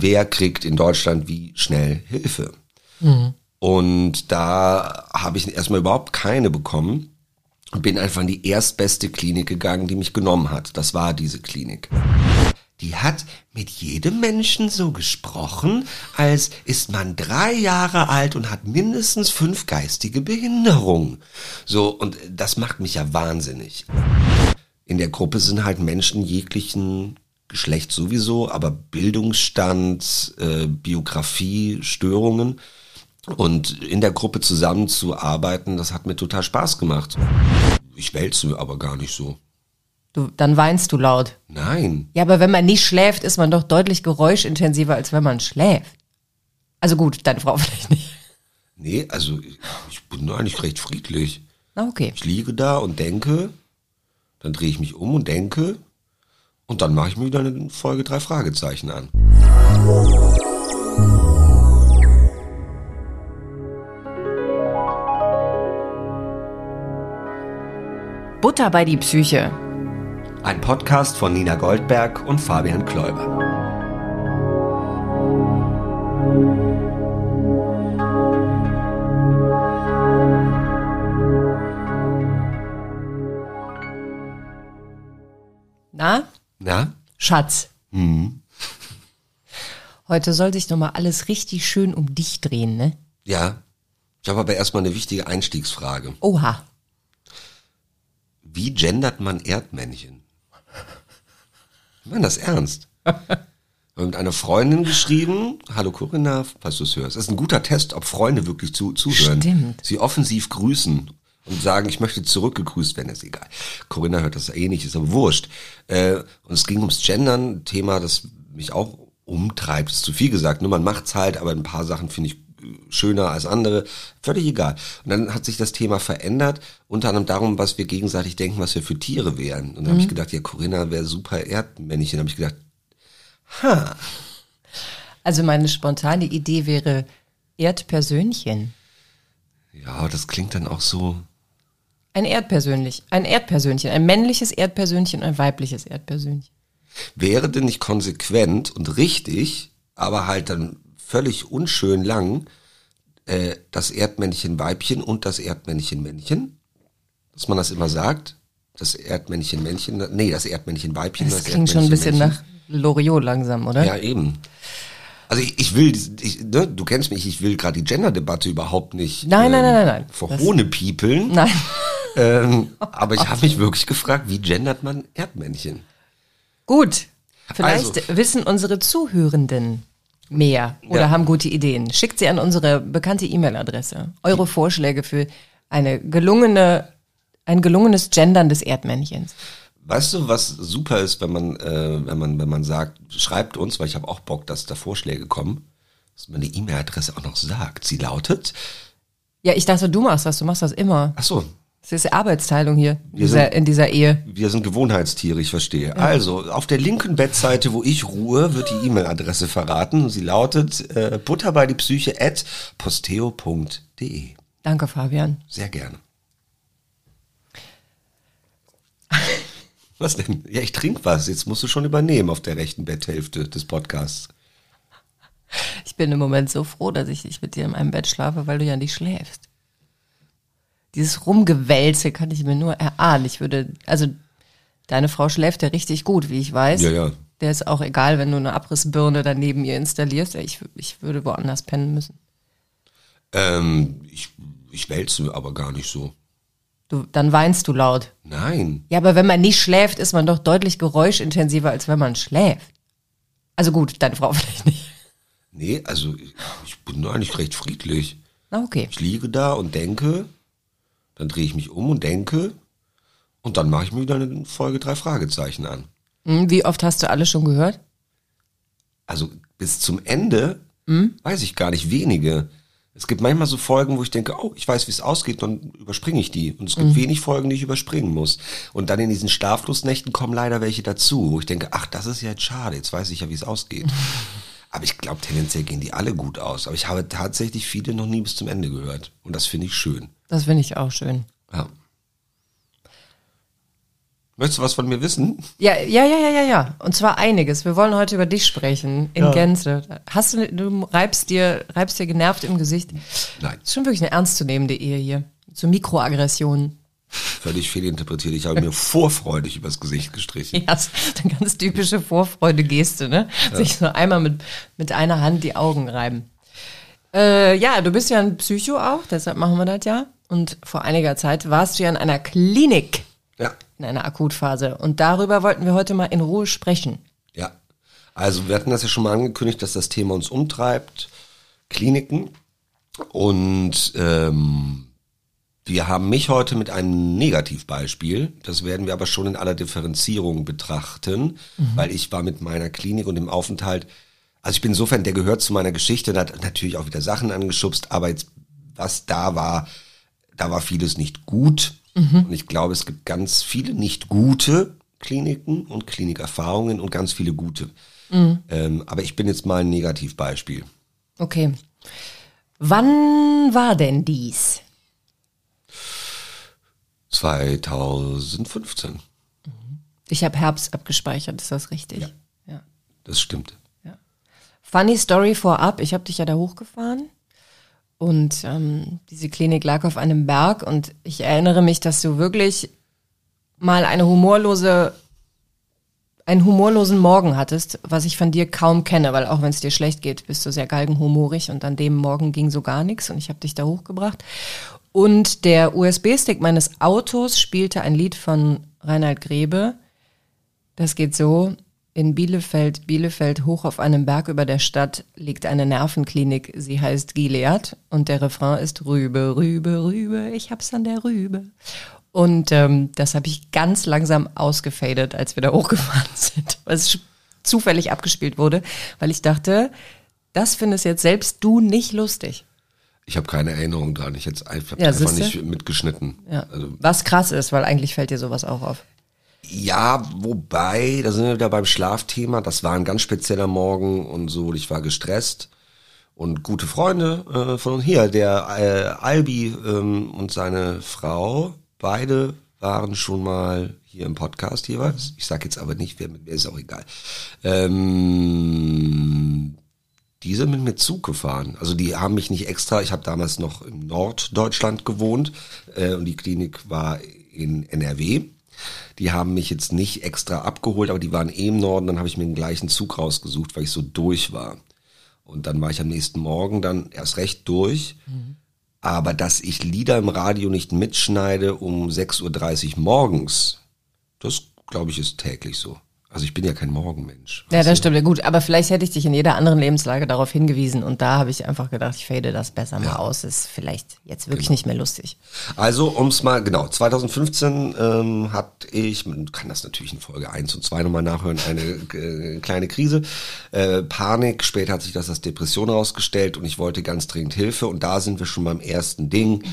wer kriegt in Deutschland wie schnell Hilfe. Und da habe ich erstmal überhaupt keine bekommen und bin einfach in die erstbeste Klinik gegangen, die mich genommen hat. Das war diese Klinik. Die hat mit jedem Menschen so gesprochen, als ist man drei Jahre alt und hat mindestens fünf geistige Behinderungen. So, und das macht mich ja wahnsinnig. In der Gruppe sind halt Menschen jeglichen Geschlecht sowieso, aber Bildungsstand, äh, Biografie, Störungen. Und in der Gruppe zusammenzuarbeiten, das hat mir total Spaß gemacht. Ich wälze aber gar nicht so. Du, dann weinst du laut. Nein. Ja, aber wenn man nicht schläft, ist man doch deutlich geräuschintensiver, als wenn man schläft. Also gut, deine Frau vielleicht nicht. Nee, also ich, ich bin eigentlich recht friedlich. Okay. Ich liege da und denke, dann drehe ich mich um und denke und dann mache ich mir wieder eine Folge drei Fragezeichen an. Butter bei die Psyche. Ein Podcast von Nina Goldberg und Fabian Kläuber. Schatz. Hm. Heute soll sich nochmal alles richtig schön um dich drehen, ne? Ja. Ich habe aber erstmal eine wichtige Einstiegsfrage. Oha. Wie gendert man Erdmännchen? Ich meine das ernst. Ich habe mit einer Freundin geschrieben, hallo Corinna, falls du es hörst. Das ist ein guter Test, ob Freunde wirklich zu, zuhören. Stimmt. Sie offensiv grüßen und sagen, ich möchte zurückgegrüßt werden, ist egal. Corinna hört das eh nicht, ist aber wurscht. Äh, und es ging ums Gendern, ein Thema, das mich auch umtreibt, ist zu viel gesagt. Nur man macht's halt, aber ein paar Sachen finde ich äh, schöner als andere. Völlig egal. Und dann hat sich das Thema verändert, unter anderem darum, was wir gegenseitig denken, was wir für Tiere wären. Und dann habe ich gedacht, ja, Corinna wäre super Erdmännchen. Dann habe ich gedacht, ha, Also meine spontane Idee wäre Erdpersönchen. ja, das klingt dann auch so. Ein Erdpersönlich, ein Erdpersönchen, ein männliches Erdpersönchen, ein weibliches Erdpersönchen. Wäre denn nicht konsequent und richtig, aber halt dann völlig unschön lang, äh, das Erdmännchen Weibchen und das Erdmännchen Männchen? Dass man das immer sagt? Das Erdmännchen Männchen, nee, das Erdmännchen Weibchen. Das klingt schon ein bisschen nach Loriot langsam, oder? Ja, eben. Also ich, ich will, ich, ne, du kennst mich, ich will gerade die Gender-Debatte überhaupt nicht ähm, Nein, nein, nein, nein, nein. vor Das- Hohne piepeln. Nein. Ähm, aber ich habe mich wirklich gefragt, wie gendert man Erdmännchen? Gut. Vielleicht Also- wissen unsere Zuhörenden mehr oder Ja. haben gute Ideen. Schickt sie an unsere bekannte E-Mail-Adresse. Eure Vorschläge für eine gelungene, ein gelungenes Gendern des Erdmännchens. Weißt du, was super ist, wenn man, äh, wenn man, wenn man sagt, schreibt uns, weil ich habe auch Bock, dass da Vorschläge kommen, dass man die E-Mail-Adresse auch noch sagt. Sie lautet, Ja, ich dachte, du machst das. Du machst das immer. ach so, Das ist Arbeitsteilung hier in dieser, sind- in dieser Ehe. wir sind Gewohnheitstiere, ich verstehe. Also, auf der linken Bettseite, wo ich ruhe, wird die E-Mail-Adresse verraten. Sie lautet äh, butter bei die Psyche at posteo.de. Danke, Fabian. Sehr gerne. Was denn? Ja, ich trinke was. Jetzt musst du schon übernehmen auf der rechten Betthälfte des Podcasts. Ich bin im Moment so froh, dass ich nicht mit dir in einem Bett schlafe, weil du ja nicht schläfst. Dieses Rumgewälze kann ich mir nur erahnen. Ich würde, also deine Frau schläft ja richtig gut, wie ich weiß. Ja, ja. Der ist auch egal, wenn du eine Abrissbirne daneben ihr installierst. Ich, ich würde woanders pennen müssen. Ähm, ich, ich wälze aber gar nicht so. Du, dann weinst du laut. Nein. Ja, aber wenn man nicht schläft, ist man doch deutlich geräuschintensiver, als wenn man schläft. Also gut, deine Frau vielleicht nicht. Nee, also ich, ich bin eigentlich recht friedlich. Na okay. Ich liege da und denke, dann drehe ich mich um und denke und dann mache ich mir wieder eine Folge drei Fragezeichen an. Hm, Wie oft hast du alle schon gehört? Also bis zum Ende weiß ich gar nicht wenige. Es gibt manchmal so Folgen, wo ich denke, oh, ich weiß, wie es ausgeht, dann überspringe ich die. Und es gibt wenig Folgen, die ich überspringen muss. Und dann in diesen Schlaflosnächten kommen leider welche dazu, wo ich denke, ach, das ist ja jetzt schade, jetzt weiß ich ja, wie es ausgeht. Aber ich glaube, tendenziell gehen die alle gut aus. Aber ich habe tatsächlich viele noch nie bis zum Ende gehört. Und das finde ich schön. Das finde ich auch schön. Ja. Möchtest du was von mir wissen? Ja, ja, ja, ja, ja, ja. Und zwar einiges. Wir wollen heute über dich sprechen, in Ja. Gänze. Hast du, du reibst dir, reibst dir genervt im Gesicht. Nein, Das ist schon wirklich eine ernstzunehmende Ehe hier. So Mikroaggressionen. völlig fehlinterpretiert. Ich habe mir vorfreudig übers Gesicht gestrichen. Ja, das ist eine ganz typische Vorfreude-Geste, ne? Sich so einmal mit, mit einer Hand die Augen reiben. Äh, ja, du bist ja ein Psycho auch, deshalb machen wir das ja. Und vor einiger Zeit warst du ja in einer Klinik, Ja, in einer Akutphase. Und darüber wollten wir heute mal in Ruhe sprechen. ja. Also wir hatten das ja schon mal angekündigt, dass das Thema uns umtreibt. Kliniken. Und ähm, wir haben mich heute mit einem Negativbeispiel. Das werden wir aber schon in aller Differenzierung betrachten, weil ich war mit meiner Klinik und dem Aufenthalt, also ich bin insofern, der gehört zu meiner Geschichte, und hat natürlich auch wieder Sachen angeschubst, aber jetzt, was da war, da war vieles nicht gut. Und ich glaube, es gibt ganz viele nicht gute Kliniken und Klinikerfahrungen und ganz viele gute. Ähm, aber ich bin jetzt mal ein Negativbeispiel. Okay. Wann war denn dies? 2015. Ich habe Herbst abgespeichert, ist das richtig? Ja. ja. Das stimmt. Funny Story vorab, ich habe dich ja da hochgefahren und ähm, diese Klinik lag auf einem Berg und ich erinnere mich, dass du wirklich mal eine humorlose, einen humorlosen Morgen hattest, was ich von dir kaum kenne, weil auch wenn es dir schlecht geht, bist du sehr galgenhumorig und an dem Morgen ging so gar nichts und ich habe dich da hochgebracht. Und der USB-Stick meines Autos spielte ein Lied von Reinhard Grebe. Das geht so. In Bielefeld, Bielefeld, hoch auf einem Berg über der Stadt, liegt eine Nervenklinik. Sie heißt Gilead und der Refrain ist Rübe, Rübe, Rübe, ich hab's an der Rübe. Und ähm, das habe ich ganz langsam ausgefadet, als wir da hochgefahren sind, weil es zufällig abgespielt wurde, weil ich dachte, das findest jetzt selbst du nicht lustig. Ich habe keine Erinnerung dran. Ich hätte einfach, Ja, einfach nicht mitgeschnitten. Ja. Also, Was krass ist, weil eigentlich fällt dir sowas auch auf. Ja, wobei, da sind wir wieder beim Schlafthema. Das war ein ganz spezieller Morgen und so. Ich war gestresst. Und gute Freunde äh, von uns hier, der äh, Albi ähm, und seine Frau, beide waren schon mal hier im Podcast jeweils. Ich sag jetzt aber nicht, wer mit wer ist auch egal. Ähm, die sind mit mir Zug gefahren. Also die haben mich nicht extra, ich habe damals noch in Norddeutschland gewohnt äh, und die Klinik war in NRW. Die haben mich jetzt nicht extra abgeholt, aber die waren eh im Norden, dann habe ich mir den gleichen Zug rausgesucht, weil ich so durch war. Und dann war ich am nächsten Morgen dann erst recht durch. Aber dass ich Lieder im Radio nicht mitschneide um 6.30 Uhr morgens, das glaube ich ist täglich so. Also ich bin ja kein Morgenmensch. Ja, das stimmt. Ja gut, aber vielleicht hätte ich dich in jeder anderen Lebenslage darauf hingewiesen und da habe ich einfach gedacht, ich fade das besser mal aus, ist vielleicht jetzt wirklich nicht mehr lustig. Also, ums mal, genau, 2015 ähm, hatte ich, man kann das natürlich in Folge 1 und 2 nochmal nachhören, eine äh, kleine Krise, äh, Panik, später hat sich das als Depression herausgestellt und ich wollte ganz dringend Hilfe. Und da sind wir schon beim ersten Ding,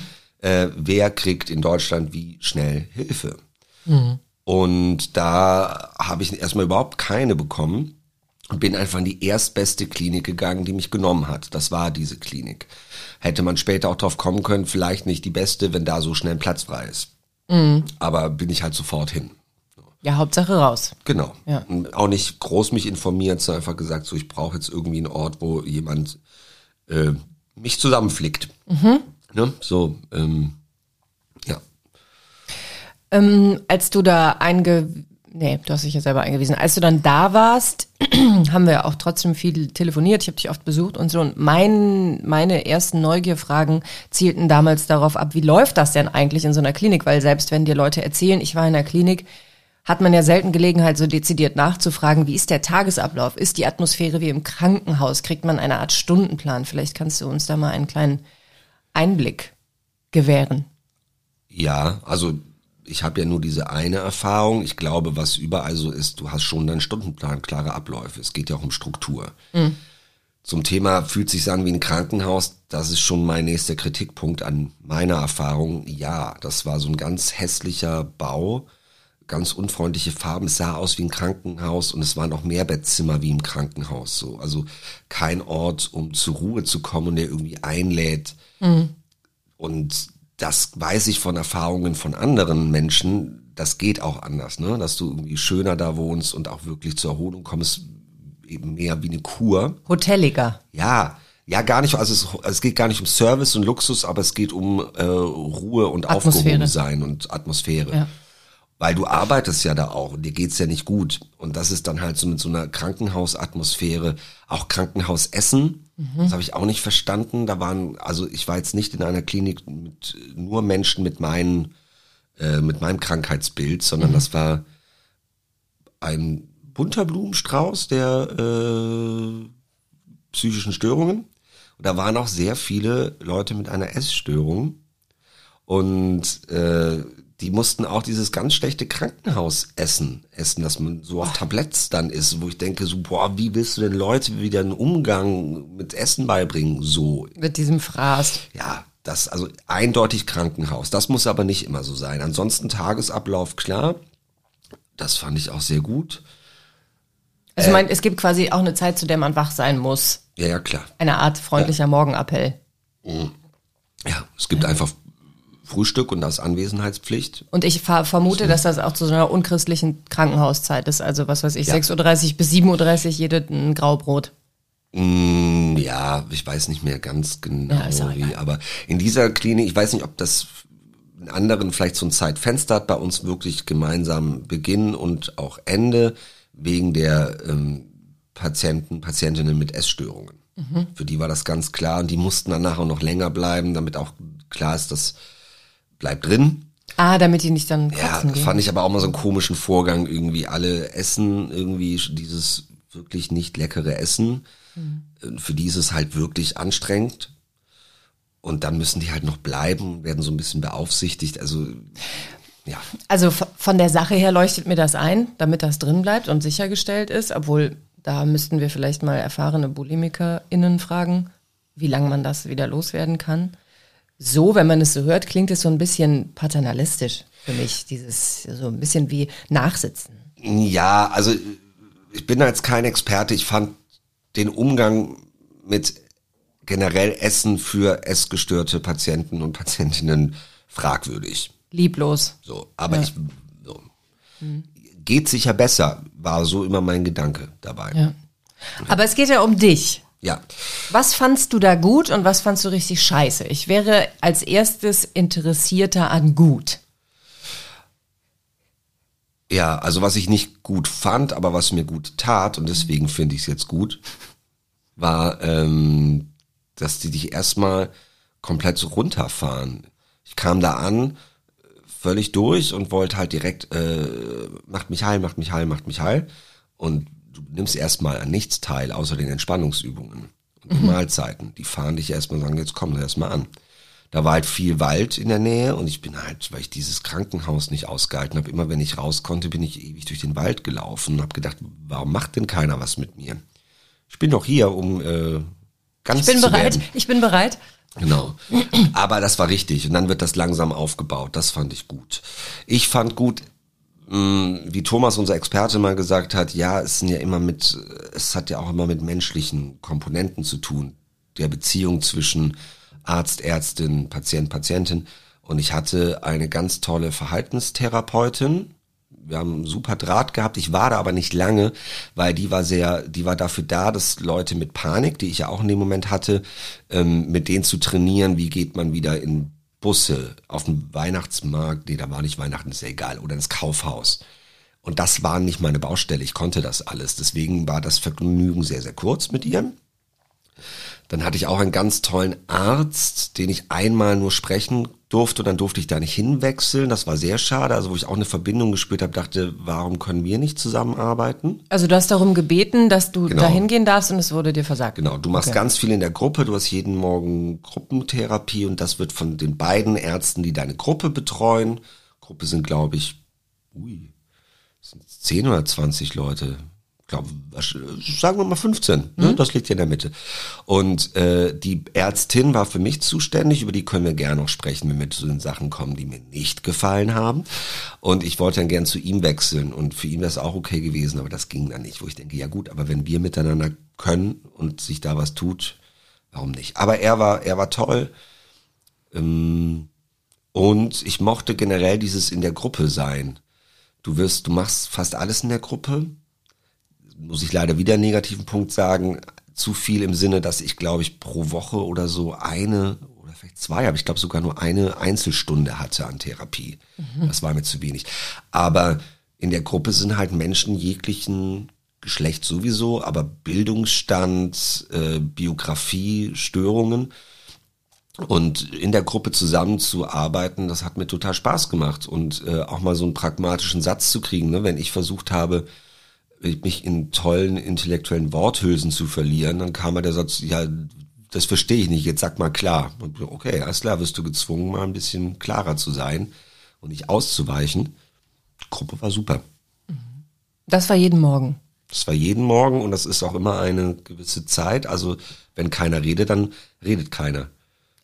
äh, wer kriegt in Deutschland wie schnell Hilfe? Und da habe ich erstmal überhaupt keine bekommen und bin einfach in die erstbeste Klinik gegangen, die mich genommen hat. Das war diese Klinik. Hätte man später auch drauf kommen können, vielleicht nicht die beste, wenn da so schnell ein Platz frei ist. Aber bin ich halt sofort hin. Ja, Hauptsache raus. Genau. Ja. Auch nicht groß mich informiert, sondern einfach gesagt, so ich brauche jetzt irgendwie einen Ort, wo jemand äh, mich zusammenflickt. Ne? So, ähm. Ähm, als du da einge... Nee, du hast dich ja selber eingewiesen. Als du dann da warst, haben wir auch trotzdem viel telefoniert. Ich habe dich oft besucht und so. Und mein, meine ersten Neugierfragen zielten damals darauf ab, wie läuft das denn eigentlich in so einer Klinik? Weil selbst wenn dir Leute erzählen, ich war in einer Klinik, hat man ja selten Gelegenheit, so dezidiert nachzufragen, wie ist der Tagesablauf? Ist die Atmosphäre wie im Krankenhaus? Kriegt man eine Art Stundenplan? Vielleicht kannst du uns da mal einen kleinen Einblick gewähren. Ja, also ich habe ja nur diese eine Erfahrung. Ich glaube, was überall so ist, du hast schon deinen Stundenplan, klare Abläufe. Es geht ja auch um Struktur. Zum Thema fühlt sich an wie ein Krankenhaus, das ist schon mein nächster Kritikpunkt an meiner Erfahrung. Ja, das war so ein ganz hässlicher Bau, ganz unfreundliche Farben. Es sah aus wie ein Krankenhaus und es waren auch Mehrbettzimmer wie im Krankenhaus. So, also kein Ort, um zur Ruhe zu kommen und der irgendwie einlädt. Und das weiß ich von Erfahrungen von anderen Menschen, das geht auch anders, ne? Dass du irgendwie schöner da wohnst und auch wirklich zur Erholung kommst, eben mehr wie eine Kur. Hoteliger. Ja, ja, gar nicht. Also es, also es geht gar nicht um Service und Luxus, aber es geht um äh, Ruhe und Atmosphäre. Aufgehobensein und Atmosphäre. Ja. Weil du arbeitest ja da auch und dir geht's ja nicht gut. Und das ist dann halt so mit so einer Krankenhausatmosphäre, auch Krankenhausessen. Das habe ich auch nicht verstanden. Da waren, also ich war jetzt nicht in einer Klinik mit nur Menschen mit meinen, äh, mit meinem Krankheitsbild, sondern das war ein bunter Blumenstrauß der äh, psychischen Störungen. Und da waren auch sehr viele Leute mit einer Essstörung. Und äh, die mussten auch dieses ganz schlechte Krankenhausessen essen, dass man so auf Tabletts dann ist, wo ich denke, so, boah, wie willst du denn Leute wieder einen Umgang mit Essen beibringen? So, Mit diesem Fraß. ja, das, also eindeutig Krankenhaus. Das muss aber nicht immer so sein. Ansonsten Tagesablauf, klar. Das fand ich auch sehr gut. Also ich meine, es gibt quasi auch eine Zeit, zu der man wach sein muss. Ja, ja, klar. Eine Art freundlicher Morgenappell. Ja, es gibt einfach Frühstück und das Anwesenheitspflicht. Und ich ver vermute, dass das auch zu so einer unchristlichen Krankenhauszeit ist. Also was weiß ich, 6.30 Uhr bis 7.30 Uhr jede ein Graubrot. Mm, ja, ich weiß nicht mehr ganz genau Ja, wie, aber in dieser Klinik, ich weiß nicht, ob das in anderen vielleicht so ein Zeitfenster hat, bei uns wirklich gemeinsam Beginn und auch Ende wegen der ähm, Patienten, Patientinnen mit Essstörungen. Mhm. Für die war das ganz klar und die mussten dann nachher noch länger bleiben, damit auch klar ist, das bleibt drin. Ah, damit die nicht dann Ja, kotzen gehen. fand ich aber auch mal so einen komischen Vorgang, irgendwie alle essen irgendwie dieses wirklich nicht leckere Essen. Äh, Für die ist es halt wirklich anstrengend. Und dann müssen die halt noch bleiben, werden so ein bisschen beaufsichtigt. Also, ja. Also von der Sache her leuchtet mir das ein, damit das drin bleibt und sichergestellt ist, obwohl da müssten wir vielleicht mal erfahrene BulimikerInnen fragen, wie lange man das wieder loswerden kann. So, wenn man es so hört, klingt es so ein bisschen paternalistisch für mich, dieses so ein bisschen wie Nachsitzen. Ja, also ich bin da jetzt kein Experte. Ich fand den Umgang mit generell Essen für essgestörte Patienten und Patientinnen fragwürdig. Lieblos. So, aber ich so. geht sicher besser, war so immer mein Gedanke dabei. Ja. Aber es geht ja um dich. Ja. Was fandst du da gut und was fandst du richtig scheiße? Ich wäre als erstes interessierter an gut. Ja, also was ich nicht gut fand, aber was mir gut tat, und deswegen finde ich es jetzt gut, war, ähm, dass die dich erstmal komplett so runterfahren. Ich kam da an, völlig durch und wollte halt direkt, äh, macht mich heil, macht mich heil, macht mich heil. Und du nimmst erstmal an nichts teil, außer den Entspannungsübungen und den Mahlzeiten. Die fahren dich erstmal und sagen, jetzt komm erstmal an. Da war halt viel Wald in der Nähe und ich bin halt, weil ich dieses Krankenhaus nicht ausgehalten habe, immer wenn ich raus konnte, bin ich ewig durch den Wald gelaufen und habe gedacht, warum macht denn keiner was mit mir? Ich bin doch hier, um äh, ganz Ich bin zu bereit. werden. Ich bin bereit. Genau. Aber das war richtig. Und dann wird das langsam aufgebaut. Das fand ich gut. Ich fand gut, wie Thomas, unser Experte, mal gesagt hat, ja, es sind ja immer mit, es hat ja auch immer mit menschlichen Komponenten zu tun. Der Beziehung zwischen Arzt, Ärztin, Patient, Patientin. Und ich hatte eine ganz tolle Verhaltenstherapeutin. Wir haben einen super Draht gehabt. Ich war da aber nicht lange, weil die war sehr, die war dafür da, dass Leute mit Panik, die ich ja auch in dem Moment hatte, ähm, mit denen zu trainieren, wie geht man wieder in Busse, auf den Weihnachtsmarkt, nee, da war nicht Weihnachten, ist ja egal, oder ins Kaufhaus. Und das war nicht meine Baustelle, ich konnte das alles. Deswegen war das Vergnügen sehr, sehr kurz mit ihr. Dann hatte ich auch einen ganz tollen Arzt, den ich einmal nur sprechen durfte und dann durfte ich da nicht hinwechseln. Das war sehr schade, also wo ich auch eine Verbindung gespürt habe, dachte, warum können wir nicht zusammenarbeiten? Also du hast darum gebeten, dass du Genau. dahin gehen darfst und es wurde dir versagt. Genau, du machst Okay. ganz viel in der Gruppe, du hast jeden Morgen Gruppentherapie und das wird von den beiden Ärzten, die deine Gruppe betreuen. Gruppe sind, glaube ich, ui, sind 10 oder 20 Leute. Ich glaube, sagen wir mal 15, ne? das liegt ja in der Mitte. Und äh, die Ärztin war für mich zuständig, über die können wir gerne noch sprechen, wenn wir zu den Sachen kommen, die mir nicht gefallen haben. Und ich wollte dann gern zu ihm wechseln und für ihn wäre es auch okay gewesen, aber das ging dann nicht, wo ich denke, ja gut, aber wenn wir miteinander können und sich da was tut, warum nicht? Aber er war, er war toll. Ähm, und ich mochte generell dieses in der Gruppe sein. Du wirst, du machst fast alles in der Gruppe. Muss ich leider wieder einen negativen Punkt sagen. Zu viel im Sinne, dass ich, glaube ich, pro Woche oder so eine oder vielleicht zwei, aber ich glaube sogar nur eine Einzelstunde hatte an Therapie. Das war mir zu wenig. Aber in der Gruppe sind halt Menschen jeglichen Geschlecht sowieso, aber Bildungsstand, äh, Biografie, Störungen. Und in der Gruppe zusammenzuarbeiten, das hat mir total Spaß gemacht. Und äh, auch mal so einen pragmatischen Satz zu kriegen, ne? wenn ich versucht habe, mich in tollen intellektuellen Worthülsen zu verlieren, dann kam mal der Satz, ja, das verstehe ich nicht, jetzt sag mal klar. Und okay, alles klar, wirst du gezwungen, mal ein bisschen klarer zu sein und nicht auszuweichen. Die Gruppe war super. Das war jeden Morgen. Das war jeden Morgen und das ist auch immer eine gewisse Zeit. Also wenn keiner redet, dann redet keiner.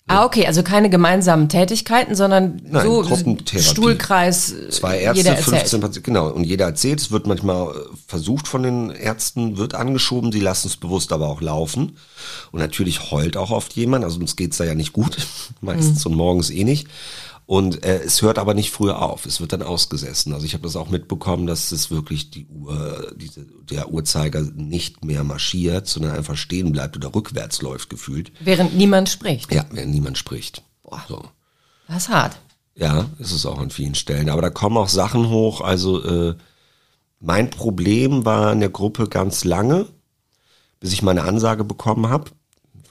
Ah, okay, also keine gemeinsamen Tätigkeiten, sondern Nein, so Gruppentherapie. Stuhlkreis. äh, Zwei Ärzte, jeder erzählt. 15 Patienten, genau. Und jeder erzählt, es wird manchmal äh, versucht von den Ärzten, wird angeschoben, die lassen es bewusst aber auch laufen. Und natürlich heult auch oft jemand, also uns geht's da ja nicht gut, meistens und morgens eh nicht. Und äh, es hört aber nicht früher auf, es wird dann ausgesessen. Also ich habe das auch mitbekommen, dass es wirklich die Uhr, diese, der Uhrzeiger nicht mehr marschiert, sondern einfach stehen bleibt oder rückwärts läuft gefühlt. Während niemand spricht. Ja, wenn niemand spricht. So. Das ist hart. Ja, ist es auch an vielen Stellen. Aber da kommen auch Sachen hoch. Also äh, mein Problem war in der Gruppe ganz lange, bis ich meine Ansage bekommen habe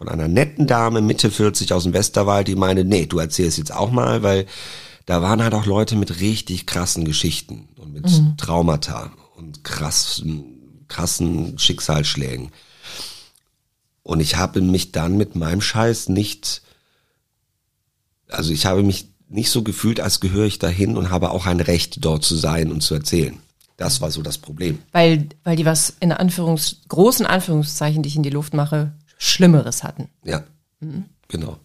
von einer netten Dame Mitte 40 aus dem Westerwald, die meinte, nee, du erzählst jetzt auch mal, weil da waren halt auch Leute mit richtig krassen Geschichten und mit Traumata und krassen, krassen Schicksalsschlägen. Und ich habe mich dann mit meinem Scheiß nicht also ich habe mich nicht so gefühlt, als gehöre ich dahin und habe auch ein Recht, dort zu sein und zu erzählen. Das war so das Problem. Weil, weil die was in Anführungs, großen Anführungszeichen, die ich in die Luft mache, Schlimmeres hatten. Ja, genau.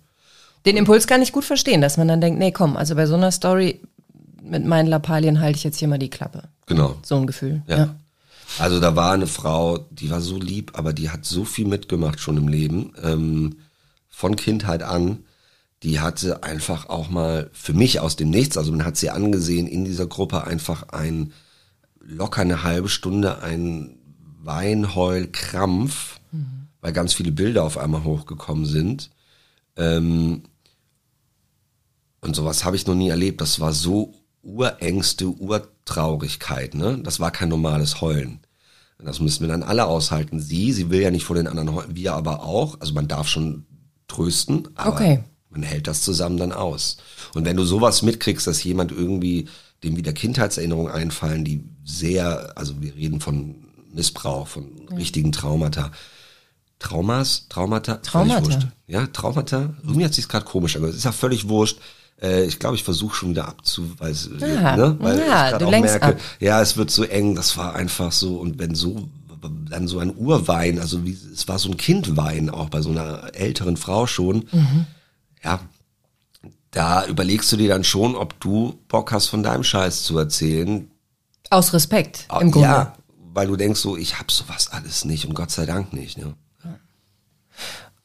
Den Impuls kann ich gut verstehen, dass man dann denkt, nee, komm, also bei so einer Story mit meinen Lappalien halte ich jetzt hier mal die Klappe. Genau. So ein Gefühl. Ja. Also da war eine Frau, die war so lieb, aber die hat so viel mitgemacht schon im Leben, ähm, von Kindheit an. Die hatte einfach auch mal für mich aus dem Nichts, also man hat sie angesehen in dieser Gruppe einfach ein locker eine halbe Stunde ein Weinheulkrampf, weil ganz viele Bilder auf einmal hochgekommen sind. Ähm, und sowas habe ich noch nie erlebt. Das war so Urängste, Urtraurigkeit, ne? Das war kein normales Heulen. Das müssen wir dann alle aushalten. Sie, sie will ja nicht vor den anderen heulen, wir aber auch. Also man darf schon trösten, aber Okay. man hält das zusammen dann aus. Und wenn du sowas mitkriegst, dass jemand irgendwie, dem wieder Kindheitserinnerungen einfallen, die sehr, also wir reden von Missbrauch, von richtigen Traumata. Traumas, Traumata, völlig Traumata. wurscht. Ja, Traumata. Irgendwie hat sich's gerade komisch angehört. Ist ja völlig wurscht. Äh, ich glaube, ich versuche schon wieder abzuweisen, Ja, ne? weil ja, ich grad du auch merke, ab. ja, es wird so eng. Das war einfach so. Und wenn so dann so ein Urwein, also wie es war so ein Kindwein auch bei so einer älteren Frau schon. Mhm. Ja, da überlegst du dir dann schon, ob du Bock hast, von deinem Scheiß zu erzählen. Aus Respekt, im Grunde. Ja, weil du denkst so, ich hab sowas alles nicht und Gott sei Dank nicht. Ne?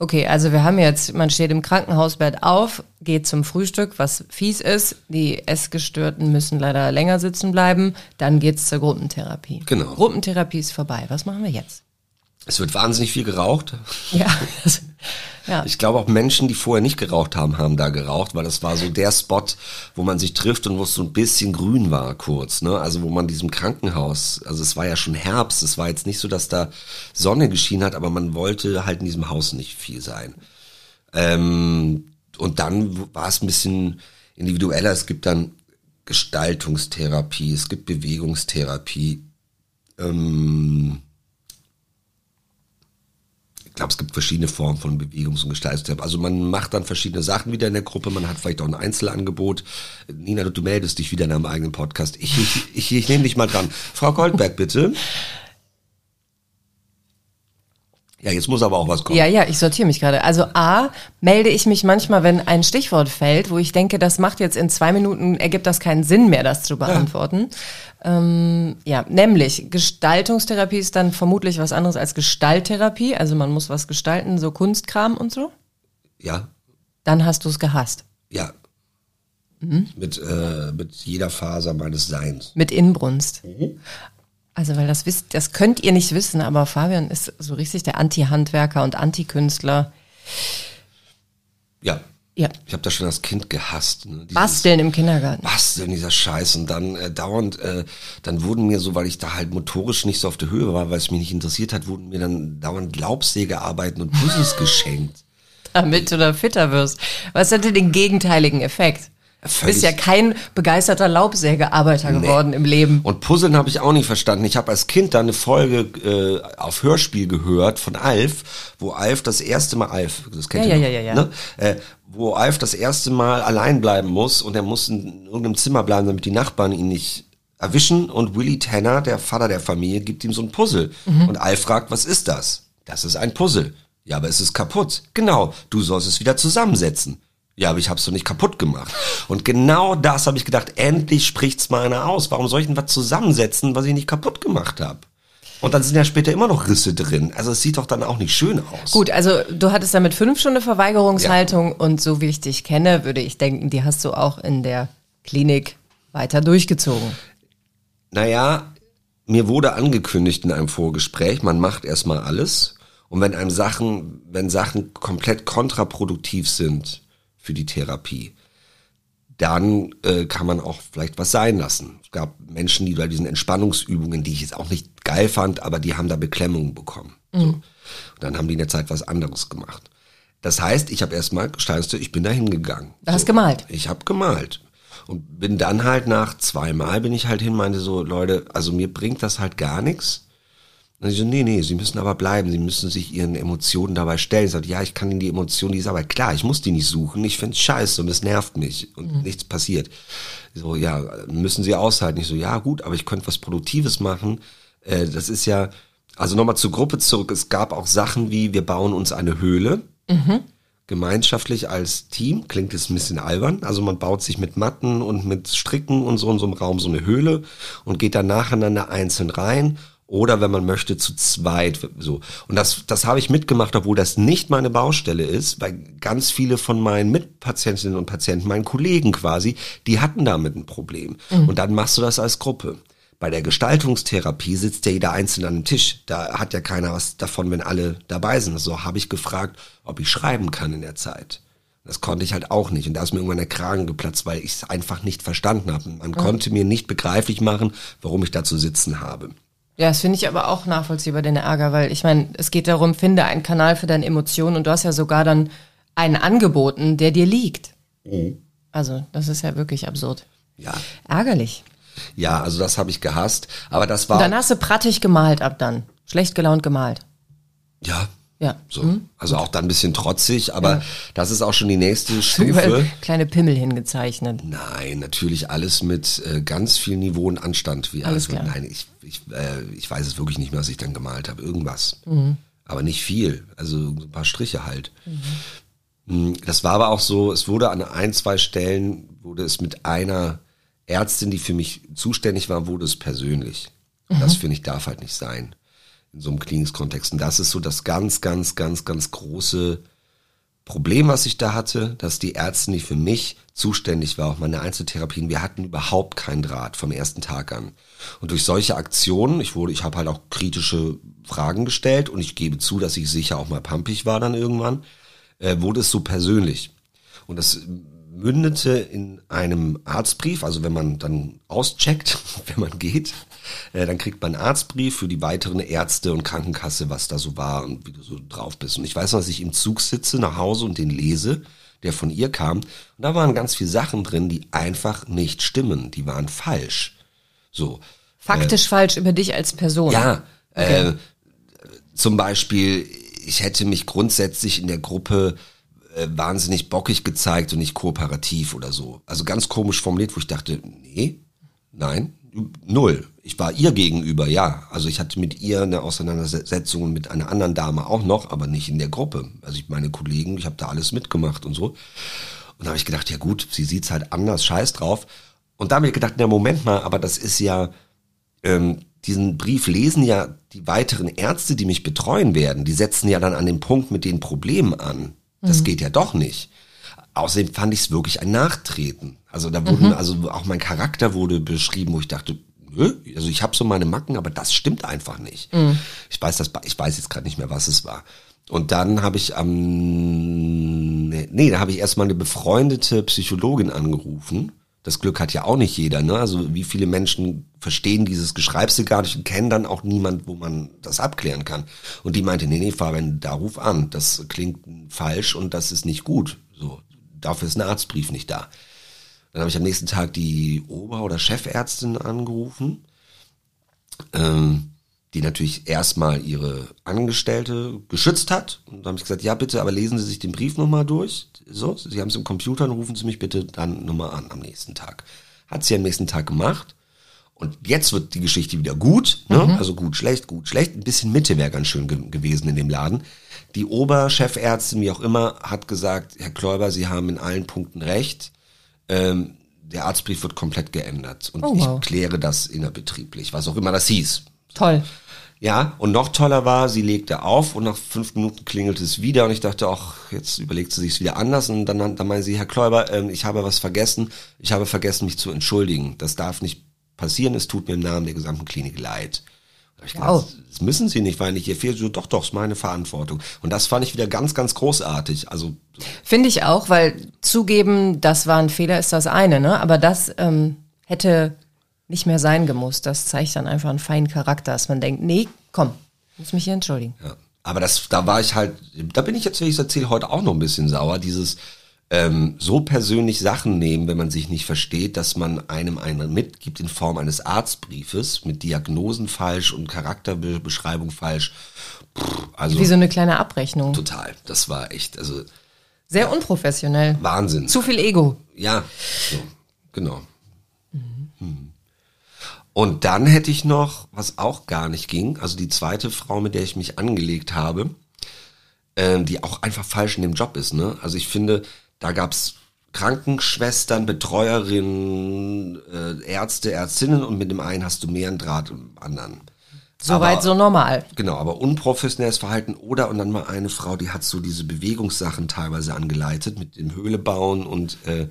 Okay, also wir haben jetzt, man steht im Krankenhausbett auf, geht zum Frühstück, was fies ist. Die Essgestörten müssen leider länger sitzen bleiben. Dann geht's zur Gruppentherapie. Genau. Gruppentherapie ist vorbei. Was machen wir jetzt? Es wird wahnsinnig viel geraucht. Ja, das, ja. Ich glaube auch Menschen, die vorher nicht geraucht haben, haben da geraucht, weil das war so der Spot, wo man sich trifft und wo es so ein bisschen grün war kurz, ne? Also wo man diesem Krankenhaus, also es war ja schon Herbst, es war jetzt nicht so, dass da Sonne geschienen hat, aber man wollte halt in diesem Haus nicht viel sein. Ähm, und dann war es ein bisschen individueller. Es gibt dann Gestaltungstherapie, es gibt Bewegungstherapie. Ähm, ich glaube, es gibt verschiedene Formen von Bewegungs- und Gestaltungstherapie. Also man macht dann verschiedene Sachen wieder in der Gruppe, man hat vielleicht auch ein Einzelangebot. Nina, du, du meldest dich wieder in einem eigenen Podcast. Ich, ich, ich, ich nehme dich mal dran. Frau Goldberg, bitte. Ja, jetzt muss aber auch was kommen. Ja, ja, ich sortiere mich gerade. Also A, melde ich mich manchmal, wenn ein Stichwort fällt, wo ich denke, das macht jetzt in zwei Minuten, ergibt das keinen Sinn mehr, das zu beantworten. Ja, ähm, ja nämlich Gestaltungstherapie ist dann vermutlich was anderes als Gestalttherapie. Also man muss was gestalten, so Kunstkram und so. Ja, Dann hast du es gehasst. ja. Mit, äh, mit jeder Faser meines Seins. Mit Inbrunst. Also, weil das wisst, das könnt ihr nicht wissen, aber Fabian ist so richtig der Anti-Handwerker und Anti-Künstler. Ja. Ja. Ich habe das schon als Kind gehasst. Ne? Dieses Basteln im Kindergarten. Basteln, dieser Scheiß. Und dann äh, dauernd, äh, dann wurden mir so, weil ich da halt motorisch nicht so auf der Höhe war, weil es mich nicht interessiert hat, wurden mir dann dauernd Laubsägearbeiten und Puzzles geschenkt. Damit du da fitter wirst. Was hat denn den gegenteiligen Effekt? Du Völlig- bist ja kein begeisterter Laubsägearbeiter geworden im Leben. Und Puzzeln habe ich auch nicht verstanden. Ich habe als Kind da eine Folge äh, auf Hörspiel gehört von Alf, wo Alf das erste Mal, Alf, das kennt Ja, ihr ja, noch, ja, ja, ja. Ne? Äh, wo Alf das erste Mal allein bleiben muss und er muss in irgendeinem Zimmer bleiben, damit die Nachbarn ihn nicht erwischen und Willy Tanner, der Vater der Familie, gibt ihm so ein Puzzle. Mhm. Und Alf fragt, was ist das? Das ist ein Puzzle. Ja, aber es ist kaputt. Genau, du sollst es wieder zusammensetzen. Ja, aber ich hab's doch nicht kaputt gemacht. Und genau das habe ich gedacht, endlich spricht's mal einer aus. Warum soll ich denn was zusammensetzen, was ich nicht kaputt gemacht habe? Und dann sind ja später immer noch Risse drin. Also es sieht doch dann auch nicht schön aus. Gut, also du hattest damit fünf Stunden Verweigerungshaltung und so wie ich dich kenne, würde ich denken, die hast du auch in der Klinik weiter durchgezogen. Naja, mir wurde angekündigt in einem Vorgespräch, man macht erstmal alles. Und wenn einem Sachen, wenn Sachen komplett kontraproduktiv sind für die Therapie, dann äh, kann man auch vielleicht was sein lassen. Es gab Menschen, die bei diesen Entspannungsübungen, die ich jetzt auch nicht geil fand, aber die haben da Beklemmungen bekommen. So. Und dann haben die in der Zeit was anderes gemacht. Das heißt, ich habe erstmal, Steinste, ich bin da hingegangen. Du hast gemalt. Ich habe gemalt. Und bin dann halt nach zweimal bin ich halt hin, meinte so, Leute, also mir bringt das halt gar nichts. Und ich so, nee, nee, Sie müssen aber bleiben, Sie müssen sich Ihren Emotionen dabei stellen. Ich sagte, ja, ich kann Ihnen die Emotionen, die ist aber klar, ich muss die nicht suchen, ich find's scheiße und es nervt mich und nichts passiert. So, ja, müssen Sie aushalten. Ich so, ja, gut, aber ich könnte was Produktives machen. Äh, das ist ja, also nochmal zur Gruppe zurück, es gab auch Sachen wie, wir bauen uns eine Höhle gemeinschaftlich als Team, klingt jetzt ein bisschen albern. Also man baut sich mit Matten und mit Stricken und so in so einem Raum so eine Höhle und geht dann nacheinander einzeln rein. Oder wenn man möchte, zu zweit. So. Und das, das habe ich mitgemacht, obwohl das nicht meine Baustelle ist, weil ganz viele von meinen Mitpatientinnen und Patienten, meinen Kollegen quasi, die hatten damit ein Problem. Und dann machst du das als Gruppe. Bei der Gestaltungstherapie sitzt ja jeder einzeln an dem Tisch. Da hat ja keiner was davon, wenn alle dabei sind. So habe ich gefragt, ob ich schreiben kann in der Zeit. Das konnte ich halt auch nicht. Und da ist mir irgendwann der Kragen geplatzt, weil ich es einfach nicht verstanden habe. Man konnte mir nicht begreiflich machen, warum ich da zu sitzen habe. Ja, das finde ich aber auch nachvollziehbar, den Ärger, weil ich meine, es geht darum, finde einen Kanal für deine Emotionen und du hast ja sogar dann einen angeboten, der dir liegt. Also, das ist ja wirklich absurd. Ja, Ärgerlich. ja, also das habe ich gehasst. Aber das war Und dann hast du prattig gemalt ab dann. Schlecht gelaunt gemalt. ja Ja. so, also auch dann ein bisschen trotzig. Aber das ist auch schon die nächste Stufe. kleine Pimmel hingezeichnet. Nein, natürlich alles mit äh, ganz viel Niveau und Anstand. Wie, Alles also, klar. Nein, ich, ich, äh, ich weiß es wirklich nicht mehr, was ich dann gemalt habe. Irgendwas. Mhm. Aber nicht viel. Also so ein paar Striche halt. Mm, Das war aber auch so, es wurde an ein, zwei Stellen, wurde es mit einer Ärztin, die für mich zuständig war, wurde es persönlich. Das finde ich darf halt nicht sein. In so einem Klinikkontext. Und das ist so das ganz, ganz, ganz, ganz große Problem, was ich da hatte, dass die Ärztin, die für mich zuständig war, auch meine Einzeltherapien, wir hatten überhaupt keinen Draht vom ersten Tag an. Und durch solche Aktionen, ich wurde, ich habe halt auch kritische Fragen gestellt und ich gebe zu, dass ich sicher auch mal pampig war dann irgendwann, äh, wurde es so persönlich. Und das mündete in einem Arztbrief, also wenn man dann auscheckt, wenn man geht, äh, dann kriegt man einen Arztbrief für die weiteren Ärzte und Krankenkasse, was da so war und wie du so drauf bist. Und ich weiß noch, dass ich im Zug sitze nach Hause und den lese, der von ihr kam. Und da waren ganz viele Sachen drin, die einfach nicht stimmen. Die waren falsch. So. Faktisch falsch über dich als Person. Ja, äh, zum Beispiel, ich hätte mich grundsätzlich in der Gruppe äh, wahnsinnig bockig gezeigt und nicht kooperativ oder so. Also ganz komisch formuliert, wo ich dachte, nee, nein, null. Ich war ihr gegenüber, ja. Also ich hatte mit ihr eine Auseinandersetzung und mit einer anderen Dame auch noch, aber nicht in der Gruppe. Also ich meine Kollegen, ich habe da alles mitgemacht und so. Und da habe ich gedacht, ja gut, sie sieht's halt anders, scheiß drauf. Und da habe ich gedacht, na Moment mal, aber das ist ja, ähm, diesen Brief lesen ja die weiteren Ärzte, die mich betreuen werden. Die setzen ja dann an den Punkt mit den Problemen an. Das geht ja doch nicht. außerdem fand ich es wirklich ein Nachtreten. Also da wurden, also auch mein Charakter wurde beschrieben, wo ich dachte, nö, also ich habe so meine Macken, aber das stimmt einfach nicht. Ich weiß das, ich weiß jetzt gerade nicht mehr, was es war. Und dann habe ich am, nee, nee, da habe ich erstmal eine befreundete Psychologin angerufen. Das Glück hat ja auch nicht jeder, ne? Also wie viele Menschen verstehen dieses Geschreibsel gar nicht und kennen dann auch niemand, wo man das abklären kann. Und die meinte, nee, nee, Fabian, da ruf an. Das klingt falsch und das ist nicht gut. So, dafür ist ein Arztbrief nicht da. Dann habe ich am nächsten Tag die Ober- oder Chefärztin angerufen, ähm, die natürlich erstmal ihre Angestellte geschützt hat. Und dann habe ich gesagt, ja bitte, aber lesen Sie sich den Brief nochmal durch. So, Sie haben es im Computer und rufen Sie mich bitte dann nochmal an am nächsten Tag. Hat sie am nächsten Tag gemacht. Und jetzt wird die Geschichte wieder gut, ne? also gut, schlecht, gut, schlecht. Ein bisschen Mitte wäre ganz schön ge gewesen in dem Laden. Die Oberchefärztin, wie auch immer, hat gesagt, Herr Kläuber, Sie haben in allen Punkten recht. Ähm, der Arztbrief wird komplett geändert und Oh, wow. ich kläre das innerbetrieblich, was auch immer das hieß. Toll. Ja, und noch toller war, sie legte auf und nach fünf Minuten klingelte es wieder und ich dachte, ach, jetzt überlegt sie sich wieder anders und dann, dann meinte sie, Herr Kläuber, ähm, ich habe was vergessen, ich habe vergessen, mich zu entschuldigen. Das darf nicht passieren, es tut mir im Namen der gesamten Klinik leid. Wow. gedacht, das müssen Sie nicht, weil ich hier fehlt. So, doch, doch, ist meine Verantwortung. Und das fand ich wieder ganz, ganz großartig. Also Finde ich auch, weil zugeben, das war ein Fehler, ist das eine, ne? Aber das ähm, hätte nicht mehr sein gemusst. Das zeigt dann einfach einen feinen Charakter, dass man denkt, nee, komm, muss mich hier entschuldigen. Ja. Aber das, da war ich halt, da bin ich jetzt, wenn ich es erzähle, heute auch noch ein bisschen sauer. Dieses ähm, so persönlich Sachen nehmen, wenn man sich nicht versteht, dass man einem einen mitgibt in Form eines Arztbriefes mit Diagnosen falsch und Charakterbeschreibung falsch. Pff, also Wie so eine kleine Abrechnung. total. Das war echt, also Sehr unprofessionell. Wahnsinn. Zu viel Ego. Ja, so, genau. Und dann hätte ich noch, was auch gar nicht ging, also die zweite Frau, mit der ich mich angelegt habe, ähm, die auch einfach falsch in dem Job ist. Ne? Also ich finde, da gab's Krankenschwestern, Betreuerinnen, äh, Ärzte, Ärztinnen und mit dem einen hast du mehr einen Draht und dem anderen. Soweit so normal. Genau, aber unprofessionelles Verhalten oder und dann mal eine Frau, die hat so diese Bewegungssachen teilweise angeleitet mit dem Höhle bauen und äh,